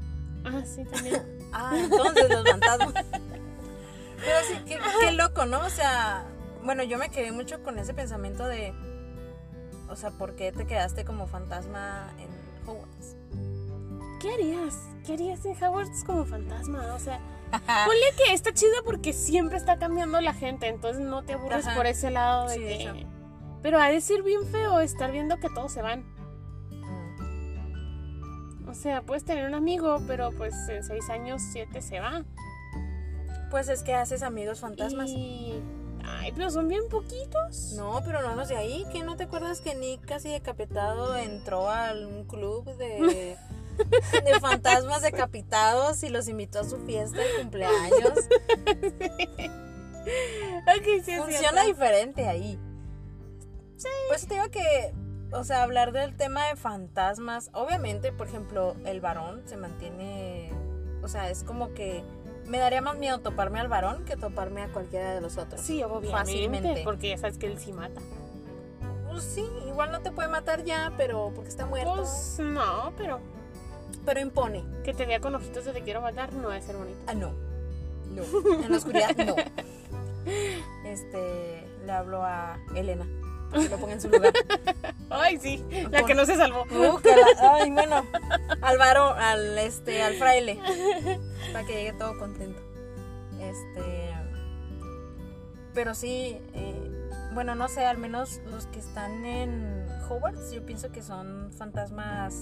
Ah, sí, también. [LAUGHS] Ah, entonces los fantasmas. Pero sí, qué, qué loco, ¿no? O sea, bueno, yo me quedé mucho con ese pensamiento de, o sea, ¿por qué te quedaste como fantasma en Hogwarts? ¿Qué harías? ¿Qué harías en Hogwarts como fantasma? O sea, ponle que está chido porque siempre está cambiando la gente, entonces no te aburres Ajá. por ese lado de Sí, que... Pero ha de ser bien feo estar viendo que todos se van. Mm. O sea, puedes tener un amigo, pero pues en seis años, siete se va. Pues es que haces amigos fantasmas. Y... Ay, pero son bien poquitos. No, pero no los de ahí. ¿Que no te acuerdas que Nick casi decapitado entró a un club de, [LAUGHS] de fantasmas decapitados y los invitó a su fiesta de cumpleaños? [LAUGHS] Sí, Funciona diferente ahí. Pues te digo que, o sea, hablar del tema de fantasmas, obviamente, por ejemplo, el varón se mantiene, o sea, es como que me daría más miedo toparme al varón que toparme a cualquiera de los otros. Sí, obviamente. Fácilmente. Porque ya sabes que él sí mata. Pues sí, igual no te puede matar ya, pero porque está muerto. Pues no, pero pero impone. que te vea con ojitos de te quiero matar no debe ser bonito. Ah, no. No. [LAUGHS] En la oscuridad, no. Este, le hablo a Elena. Que lo ponga en su lugar. [LAUGHS] Ay, sí, la que no se salvó. Uh, que la- ay, [LAUGHS] bueno. Al varón, al este, al fraile. Para que llegue todo contento. Este. Pero sí, eh, bueno, no sé, al menos los que están en Hogwarts, yo pienso que son fantasmas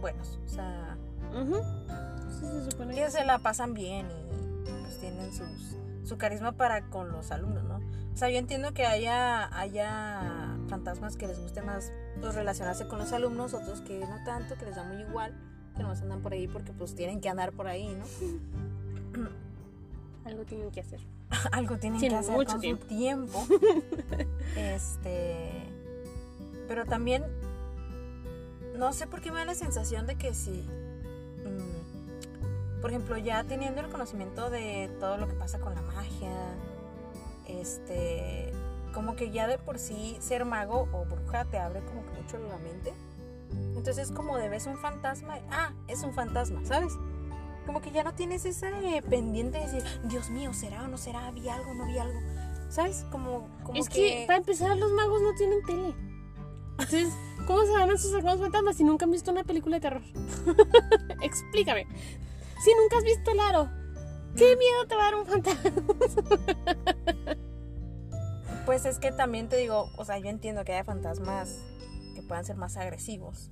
buenos. O sea, Ujú. Sí, se supone que se la pasan bien y pues tienen sus, su carisma para con los alumnos, ¿no? O sea, yo entiendo que haya, haya fantasmas que les guste más pues, relacionarse con los alumnos, otros que no tanto, que les da muy igual, que nomás andan por ahí porque pues tienen que andar por ahí, ¿no? [CLEARS THROAT] algo tienen que hacer. [LAUGHS] Algo tienen Tienen que hacer mucho con tiempo. su tiempo. [LAUGHS] este. Pero también. No sé por qué me da la sensación de que si. Por ejemplo, ya teniendo el conocimiento de todo lo que pasa con la magia. Este. Como que ya de por sí ser mago o bruja te abre como que mucho la mente. Entonces, como de ves un fantasma. Ah, es un fantasma, ¿sabes? Como que ya no tienes ese pendiente de decir, Dios mío, ¿será o no será? ¿Vi algo no vi algo? ¿Sabes? Como, como es que... para empezar los magos no tienen tele. Entonces, ¿cómo se van a los fantasmas si nunca han visto una película de terror? [LAUGHS] Explícame. Si nunca has visto el aro, ¿qué miedo te va a dar un fantasma? [LAUGHS] Pues es que también te digo, o sea, yo entiendo que haya fantasmas que puedan ser más agresivos.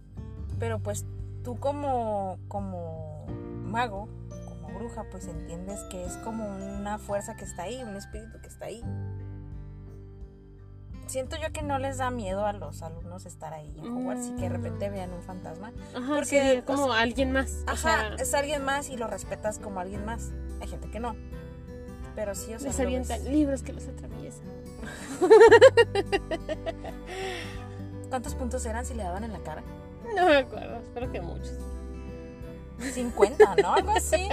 Pero pues tú como, como mago, como bruja, pues entiendes que es como una fuerza que está ahí, un espíritu que está ahí. Siento yo que no les da miedo a los alumnos estar ahí en Hogwarts y que de repente vean un fantasma. Ajá, Porque, como sea, alguien más. o Ajá, sea, es alguien más y lo respetas como alguien más. Hay gente que no. Pero sí, o sea, les avientan ves. libros que los atraviesan. [LAUGHS] ¿Cuántos puntos eran si le daban en la cara? No me acuerdo, espero que muchos. 50, ¿no? [LAUGHS] Algo así.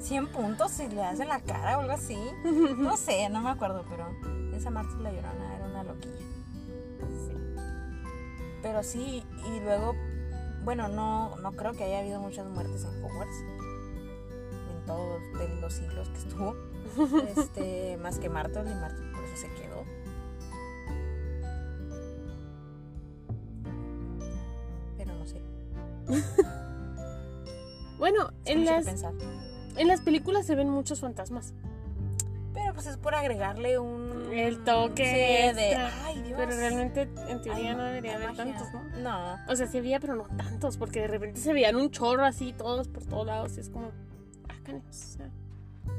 100 puntos si le hacen la cara o algo así. No sé, no me acuerdo, pero esa Marta la Llorona Pero sí, y luego, bueno, no, no creo que haya habido muchas muertes en Hogwarts. En todos de los siglos que estuvo. [LAUGHS] Este, más que Marta y Marta por eso se quedó. Pero no sé. Bueno, es en las, en las películas se ven muchos fantasmas. Pues es por agregarle un... El toque Sí, de... Ay, Dios. Pero realmente, en teoría, Ay, no debería haber magia. tantos, ¿no? No. O sea, sí había, pero no tantos, porque de repente se veían un chorro así, todos por todos lados, y es como, ah,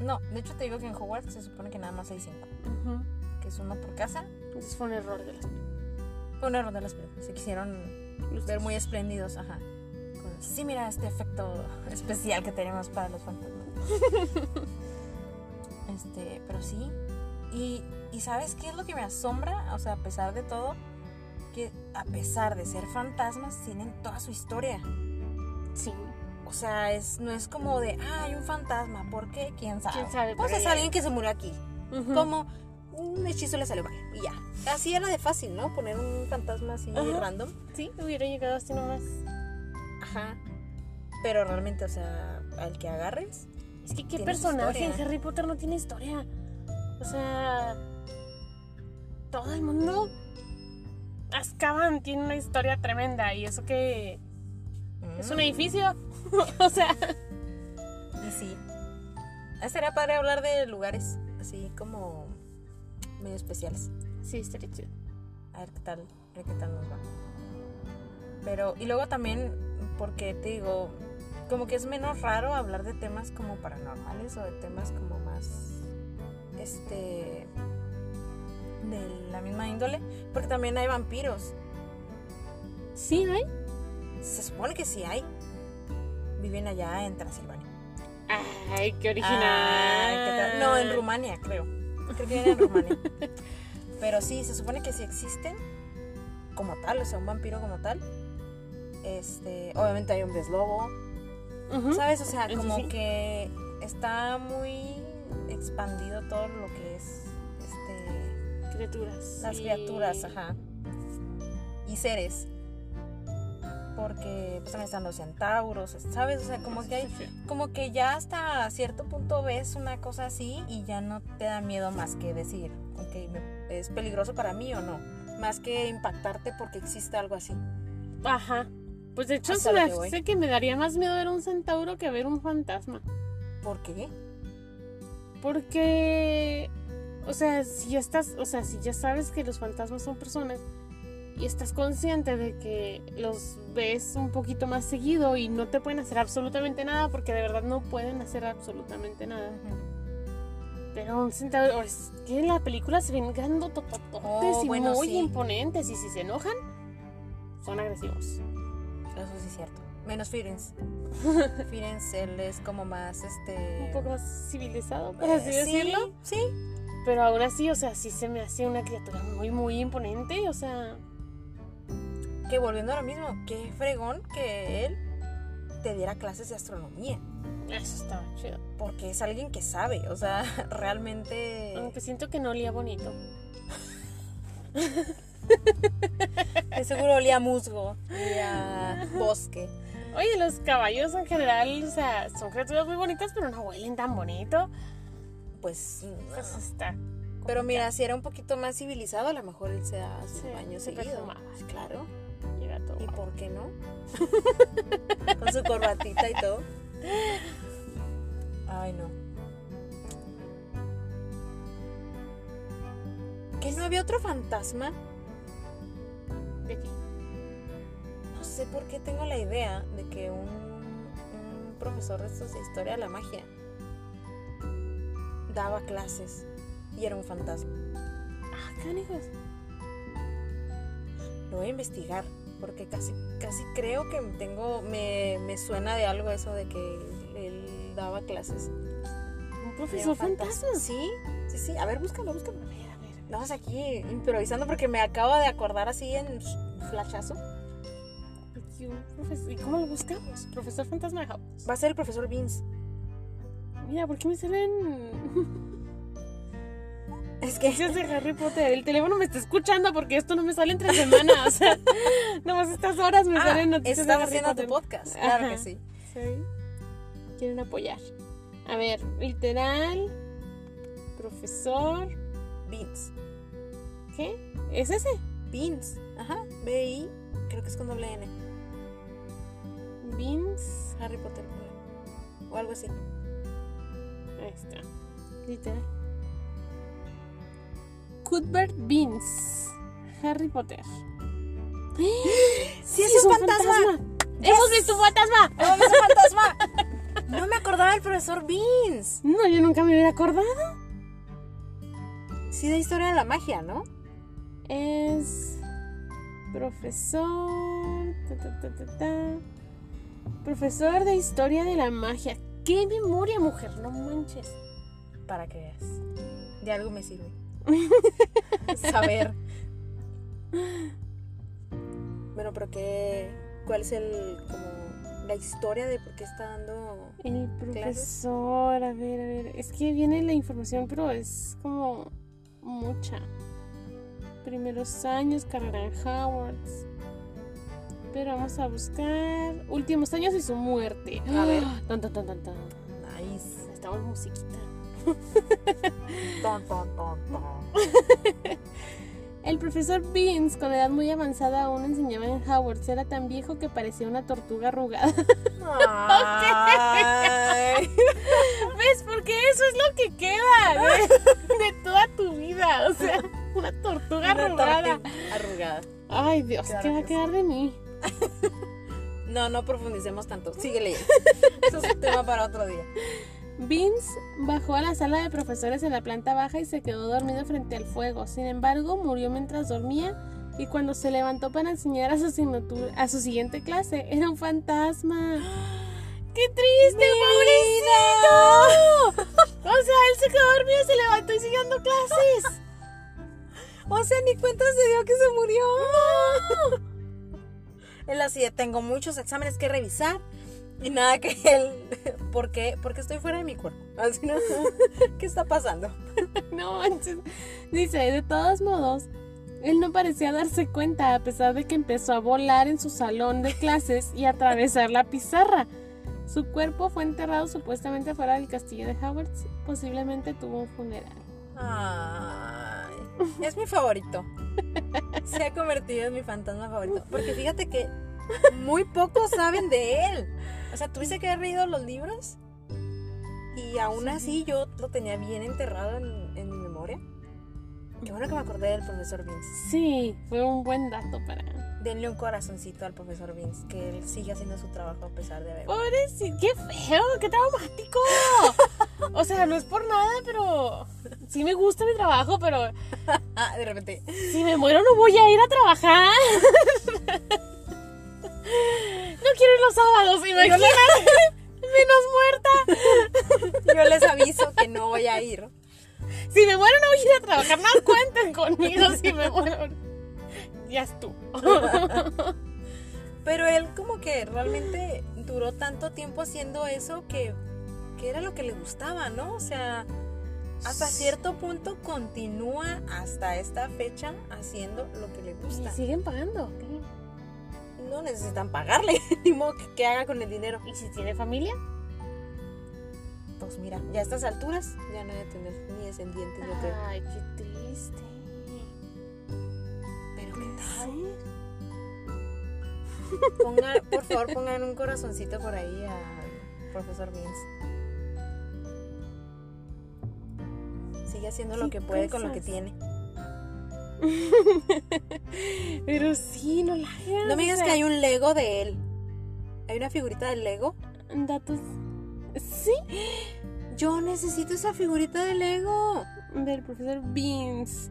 No, de hecho te digo que en Hogwarts se supone que nada más hay cinco. ujú. Que es uno por casa. Entonces fue un error de las Fue un error de las películas. Se quisieron luces. ver muy espléndidos, ajá. Con- sí, mira este efecto especial que tenemos para los fantasmas. [LAUGHS] este, pero sí. Y, y ¿sabes qué es lo que me asombra? O sea, a pesar de todo, que a pesar de ser fantasmas, tienen toda su historia. Sí, O sea, es, no es como de, ah, hay un fantasma. ¿Por qué? ¿Quién sabe? quién sabe. Pues es alguien que se murió aquí. Ujú. Como un hechizo le salió mal. Y ya. Así era de fácil, ¿no? Poner un fantasma así Ajá. random. Sí, hubiera llegado así nomás. Ajá. Pero realmente, o sea, al que agarres. Es que qué personaje en. Harry Potter no tiene historia. O sea, todo el mundo. Azkaban tiene una historia tremenda y eso que es un mm, edificio. [LAUGHS] o sea, Y sí. Ah, Estaría padre hablar de lugares así como medio especiales. sí, estaría chido. A ver qué tal, a ver qué tal nos va. Pero, y luego también, porque te digo, como que es menos raro hablar de temas como paranormales o de temas como más, este, de la misma índole, porque también hay vampiros. Sí, hay. Se supone que sí hay. Viven allá en Transilvania. Ay, qué original. Ay, ¿qué tal? No, en Rumania, creo. Creo que viven en Rumania. [LAUGHS] Pero sí, se supone que sí existen como tal, o sea, un vampiro como tal. Este, obviamente hay hombres lobo, ¿sabes? O sea, Eso como sí. que está muy expandido todo lo que es este Criaturas. las sí. criaturas, ajá. Y seres. Porque pues también están los centauros, ¿sabes? O sea, como que hay como que ya hasta cierto punto ves una cosa así y ya no te da miedo más que decir, ok, es peligroso para mí o no, más que impactarte porque existe algo así. Ajá. Pues de hecho se lo me que me daría más miedo ver un centauro que ver un fantasma. ¿Por qué? Porque, o sea, si ya estás, o sea, si ya sabes que los fantasmas son personas y estás consciente de que los ves un poquito más seguido y no te pueden hacer absolutamente nada, porque de verdad no pueden hacer absolutamente nada. Pero un centauro, es que en la película se ven grandototototes Oh, y bueno, muy sí. imponentes y si se enojan, son agresivos. Eso sí es cierto. Menos Firenze. [LAUGHS] Firenze, él es como más este... Un poco más civilizado, por eh, así decirlo. Sí, Pero aún así, o sea, sí se me hace una criatura muy, muy imponente. O sea. Que volviendo a lo mismo, qué fregón que él te diera clases de astronomía. eso estaba chido. Porque es alguien que sabe, o sea, [LAUGHS] realmente... Aunque siento que no olía bonito. [LAUGHS] [LAUGHS] De seguro olía a musgo, olía a bosque. Oye, los caballos en general, o sea, son criaturas muy bonitas, pero no huelen tan bonito. Pues, Pues está. pero mira, si era un poquito más civilizado, a lo mejor él se da sus Sí, baños se seguido. Pues claro. Llega todo. ¿Y por qué no? [LAUGHS] Con su corbatita y todo. Ay, no. ¿Que no había otro fantasma? No sé por qué tengo la idea de que un, un profesor de estos de historia de la magia daba clases y era un fantasma. Ah, canijos. Lo voy a investigar porque casi, casi creo que tengo, me, me suena de algo eso de que él daba clases. Un Era un profesor fantasma. Sí, sí, sí. A ver, búscalo, búscalo. Vamos aquí improvisando porque me acabo de acordar así en flashazo. Aquí un profesor- ¿Y cómo lo buscamos? Profesor fantasma de Hogwarts. Va a ser el profesor Vince. Mira, ¿por qué me salen [LAUGHS] Es que noticias de Harry Potter? El teléfono me está escuchando porque esto no me sale entre semana. O [LAUGHS] sea, nomás estas horas me Ah, salen noticias de estás Harry haciendo Potter. tu podcast. Claro que sí. Sí. Quieren apoyar. A ver, literal, profesor, Beans. ¿Qué? ¿Es ese? Beans. Ajá. B-I. Creo que es con doble N. Beans. Harry Potter. O algo así. Ahí está. Literal. Cuthbert Beans. Harry Potter. ¡Sí, es un fantasma! ¡Hemos visto un fantasma! ¡No, es un fantasma! No me acordaba del profesor Beans. No, yo nunca me hubiera acordado. Sí, de historia de la magia, ¿no? Es profesor. ta, ta, ta, ta, ta. Profesor de historia de la magia. ¡Qué memoria, mujer! No manches. Para que veas. De algo me sirve. [LAUGHS] Saber. Bueno, pero qué. ¿Cuál es el. como. la historia de por qué está dando. El profesor, a ver, a ver. Es que viene la información, pero es como mucha. Primeros años, carrera en Howard. Pero vamos a buscar últimos años y su muerte. A ver. [GASPS] Tan, tan, tan, tan, tan. Nice. Estamos musiquita. Ton, ton, ton, ton. [LAUGHS] El profesor Beans, con edad muy avanzada, aún enseñaba en Howard. Era tan viejo que parecía una tortuga arrugada. [LAUGHS] Ay. ¿Ves? Porque eso es lo que queda de, de toda tu vida. O sea, una tortuga Una arrugada. Arrugada. Ay, Dios, ¿qué va a que quedar de mí? [LAUGHS] No, no profundicemos tanto. Sigue leyendo. [LAUGHS] Eso es un tema para otro día. Vince bajó a la sala de profesores en la planta baja y se quedó dormido frente al fuego. Sin embargo, murió mientras dormía y cuando se levantó para enseñar a su, asignatura- a su siguiente clase, era un fantasma. [GASPS] ¡Qué triste, pobrecito! [LAUGHS] O sea, él se quedó dormido, se levantó y siguió dando clases. O sea, ni cuenta se dio que se murió. Él así tengo muchos exámenes que revisar. Y nada que él. [LAUGHS] ¿Por qué? Porque estoy fuera de mi cuerpo. Así no. [LAUGHS] ¿Qué está pasando? [LAUGHS] No manches. Dice, de todos modos, él no parecía darse cuenta a pesar de que empezó a volar en su salón de clases y a atravesar la pizarra. Su cuerpo fue enterrado supuestamente fuera del castillo de Howard. Posiblemente tuvo un funeral. Ay, [LAUGHS] es mi favorito. Se ha convertido en mi fantasma favorito. Porque fíjate que muy pocos saben de él. O sea, tuviste que haber leído los libros. Y aún así yo lo tenía bien enterrado en, en mi memoria. Qué bueno que me acordé del profesor Vince. Sí, fue un buen dato para... Denle un corazoncito al profesor Vince, que él sigue haciendo su trabajo a pesar de haber. Pobrecito, qué feo, qué traumático. O sea, no es por nada, pero sí me gusta mi trabajo, pero [LAUGHS] Ah, de repente. si me muero no voy a ir a trabajar. No quiero ir los sábados, imagínate. Menos muerta. Yo les aviso que no voy a ir. Si me muero no voy a ir a trabajar, no cuenten conmigo si me muero. Ya es tú. [LAUGHS] Pero él como que realmente duró tanto tiempo haciendo eso que, que era lo que le gustaba, ¿no? O sea, hasta cierto punto continúa hasta esta fecha haciendo lo que le Y gusta. siguen pagando. No necesitan pagarle, [LAUGHS] ni modo que, que haga con el dinero. ¿Y si tiene familia? Pues mira, ya a estas alturas ya no debe tener ni descendientes, yo creo. Ay, qué triste. [LAUGHS] Por favor, pongan un corazoncito por ahí al profesor Vince. Sigue haciendo lo ¿Qué que puede con lo que tiene. [LAUGHS] Pero sí, no la hagas. No me digas que hay un Lego de él. Hay una figurita del Lego. Datos. Sí, Yo necesito esa figurita de Lego. del profesor Beans.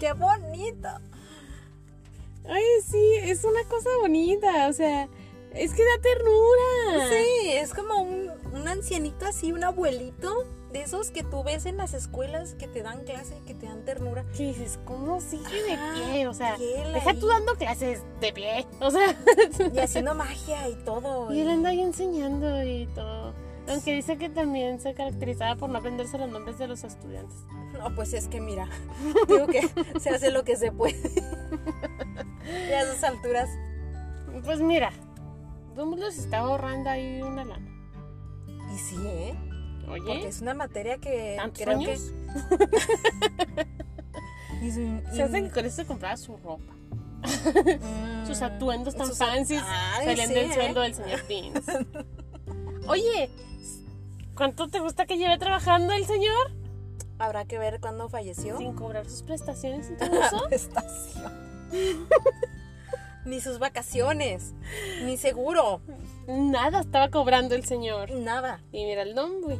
¡Qué bonito! Ay, sí, es una cosa bonita. O sea, es que da ternura. Sí, es como un, un ancianito así, un abuelito de esos que tú ves en las escuelas que te dan clase y que te dan ternura. Que dices, ¿cómo sigue de pie? O sea, deja ahí, tú dando clases de pie. O sea, Y haciendo magia y todo. y él anda ahí enseñando y todo. Aunque dice que también se caracterizaba por no aprenderse los nombres de los estudiantes. No, pues es que mira, [LAUGHS] digo que se hace lo que se puede. y a esas alturas. Pues mira, Dumbledore se estaba ahorrando ahí una lana. Y sí, ¿eh? Oye, Porque es una materia que ¿tantos creo años? que... [LAUGHS] Y su- Se hace y- que con eso se compraba su ropa. Mm, [LAUGHS] Sus atuendos tan sus- fancies Ay, salían sí, del ¿eh? sueldo del señor Beans. Oye, ¿cuánto te gusta que lleve trabajando el señor? Habrá que ver cuándo falleció. Sin cobrar sus prestaciones [LAUGHS] [LAUGHS] ni sus vacaciones, ni seguro, Nada estaba cobrando el señor. nada. Y mira el nombre.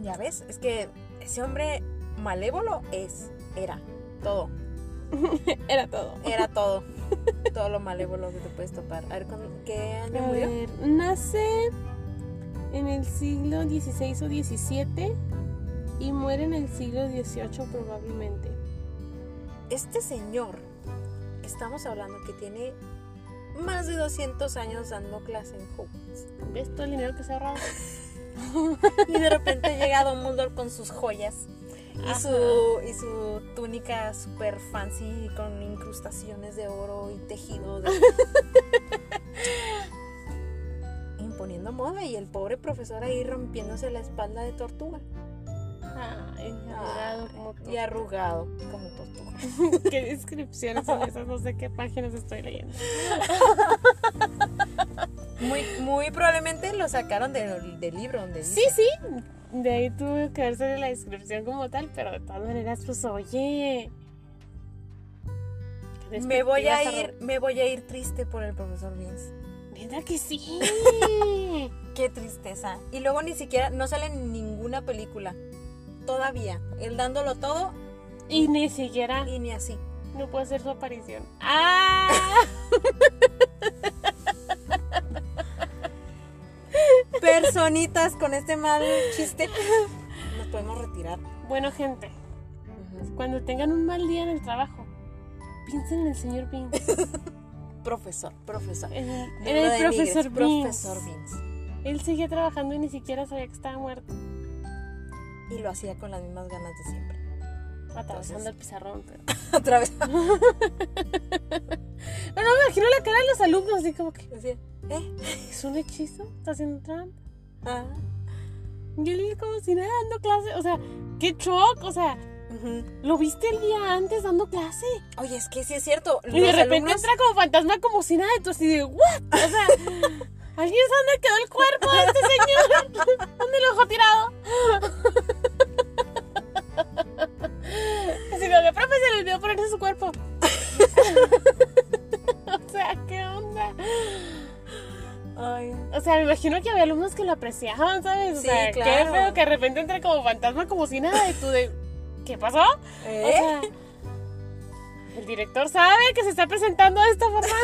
Ya ves, es que ese hombre malévolo es, era, todo, [LAUGHS] Era todo. era todo. todo lo malévolo que te puedes topar. A ver, ¿cuándo- ¿qué año A murió? ver, nace en el siglo XVI o XVII y muere en el siglo XVIII probablemente. Este señor, estamos hablando que tiene más de 200 años dando clase en Hogwarts. ¿Ves todo el dinero que se ha ahorrado? [LAUGHS] Y de repente llega Dumbledore con sus joyas y Ajá. su, y su túnica super fancy con incrustaciones de oro y tejido. de- [LAUGHS] Imponiendo moda y el pobre profesor ahí rompiéndose la espalda de tortuga. Arrugado como. Y arrugado como tortuga. [LAUGHS] ¿Qué descripciones son esas? No sé qué páginas estoy leyendo. Muy, muy probablemente lo sacaron del, del libro donde Sí, dice. sí. De ahí tuve que verse la descripción como tal, pero de todas maneras, pues oye. Me voy a ir, me voy a ir triste por el profesor Vince. Neta que sí. [LAUGHS] Qué tristeza. Y luego ni siquiera, no sale en ninguna película. Todavía. Él dándolo todo y ni siquiera y ni así. no puede hacer su aparición. ¡Ah! [LAUGHS] Personitas con este mal chiste. Nos podemos retirar. Bueno, gente, cuando tengan un mal día en el trabajo, piensen en el señor Bean. [LAUGHS] Profesor, profesor. Lo el profesor Vince. Él sigue trabajando y ni siquiera sabía que estaba muerto. Y lo hacía con las mismas ganas de siempre. Atravesando el pizarrón. Pero... [LAUGHS] Otra vez. [LAUGHS] Pero no me imagino la cara de los alumnos, así como que, Decía, ¿eh? ¿es un hechizo? ¿Está haciendo trampa? Ah. Y él como si nada dando clase. O sea, qué shock. O sea, ¿lo viste el día antes dando clase? Oye, es que sí es cierto. Y de repente alumnos- entra como fantasma como si nada. Y tú así de, ¿what? O sea, [LAUGHS] ¿alguien sabe dónde quedó el cuerpo de este señor? [LAUGHS] ¿Dónde lo dejó tirado? Así como que, profe, se le olvidó ponerse su cuerpo. [LAUGHS] o sea, ¿qué onda? Ay, O sea, me imagino que había alumnos que lo apreciaban, ¿sabes? O Sí, sea, claro. qué feo que de repente entre como fantasma como si nada y tú de... ¿Qué pasó? ¿eh? O sea, el director sabe que se está presentando de esta forma.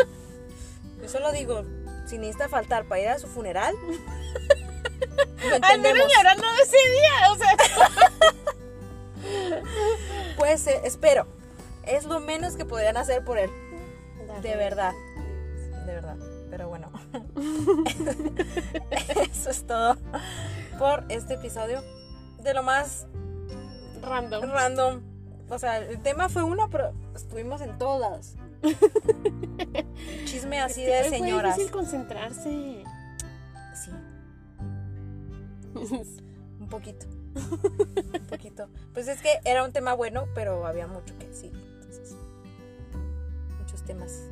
[LAUGHS] Yo solo digo, si necesita faltar para ir a su funeral, [LAUGHS] Al menos llorando de ese día. O sea, [LAUGHS] Pues eh, espero. Es lo menos que podrían hacer por él. De verdad. De verdad. Pero bueno. Eso es todo por este episodio. De lo más Random. random. O sea, el tema fue uno, pero estuvimos en todos lados. [LAUGHS] Chisme así de señoras. difícil concentrarse. Sí, [LAUGHS] un poquito. Un poquito. Pues es que era un tema bueno, pero había mucho que decir. Entonces, muchos temas.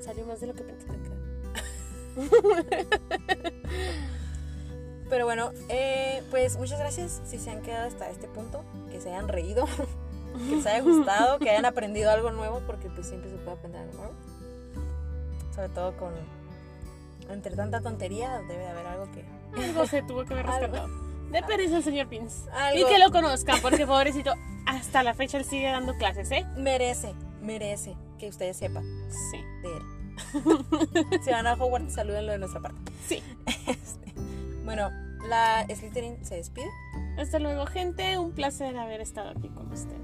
Salió más de lo que pensé. [LAUGHS] Pero bueno, eh, pues muchas gracias si se han quedado hasta este punto, que se hayan reído, [LAUGHS] que les haya gustado, que hayan aprendido algo nuevo, porque pues siempre se puede aprender algo nuevo. Sobre todo con, entre tanta tontería, debe de haber algo que... Algo se tuvo que haber [LAUGHS] rescatado. De pereza el señor Pins. Y que lo conozcan, porque pobrecito, hasta la fecha él sigue dando clases, ¿eh? Merece, merece que ustedes sepan Sí. de él. [LAUGHS] si van a Hogwarts, salúdenlo de nuestra parte. Sí. Este, bueno, la Slytherin se despide Hasta luego, gente. Un placer haber estado aquí con ustedes.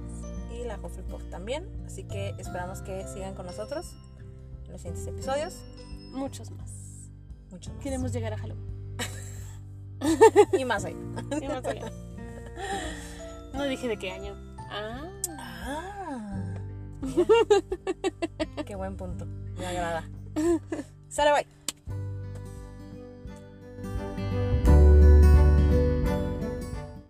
y la Hufflepuff también. Así que esperamos que sigan con nosotros en los siguientes episodios. Muchos más. Muchos más. Queremos llegar a Halloween. [LAUGHS] y más allá. [LAUGHS] Y más allá. No dije de qué año. Ah. Ah. Qué buen punto. Me agrada. Sale, bye.